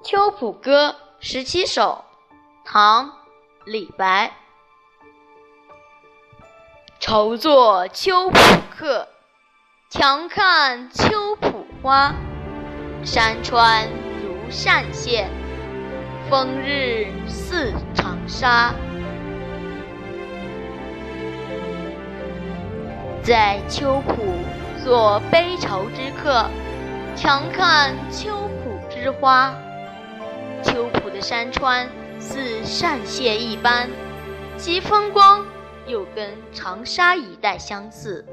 秋浦歌十七首，唐·李白。愁作秋浦客，强看秋浦花。山川如扇线，风日似长沙。在秋浦作悲愁之客，强看秋浦之花。秋浦的山川似扇线一般，其风光又跟长沙一带相似。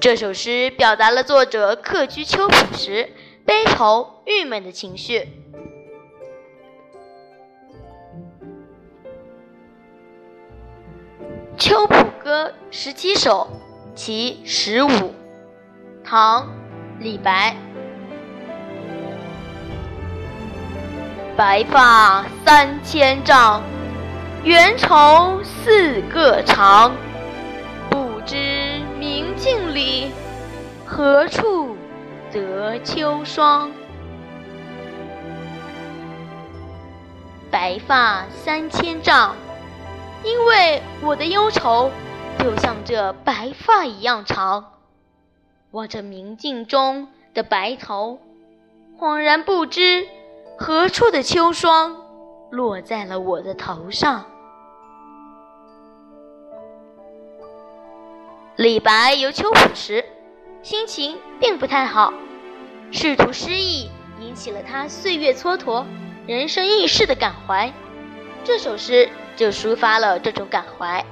这首诗表达了作者客居秋浦时悲愁郁闷的情绪。《秋浦歌》十七首，其十五，唐·李白。白发三千丈，缘愁似个长。不知明镜里，何处得秋霜？白发三千丈，因为我的忧愁就像这白发一样长。望着明镜中的白头，恍然不知。何处的秋霜落在了我的头上？李白游秋浦时，心情并不太好，仕途失意引起了他岁月蹉跎、人生易逝的感怀。这首诗就抒发了这种感怀。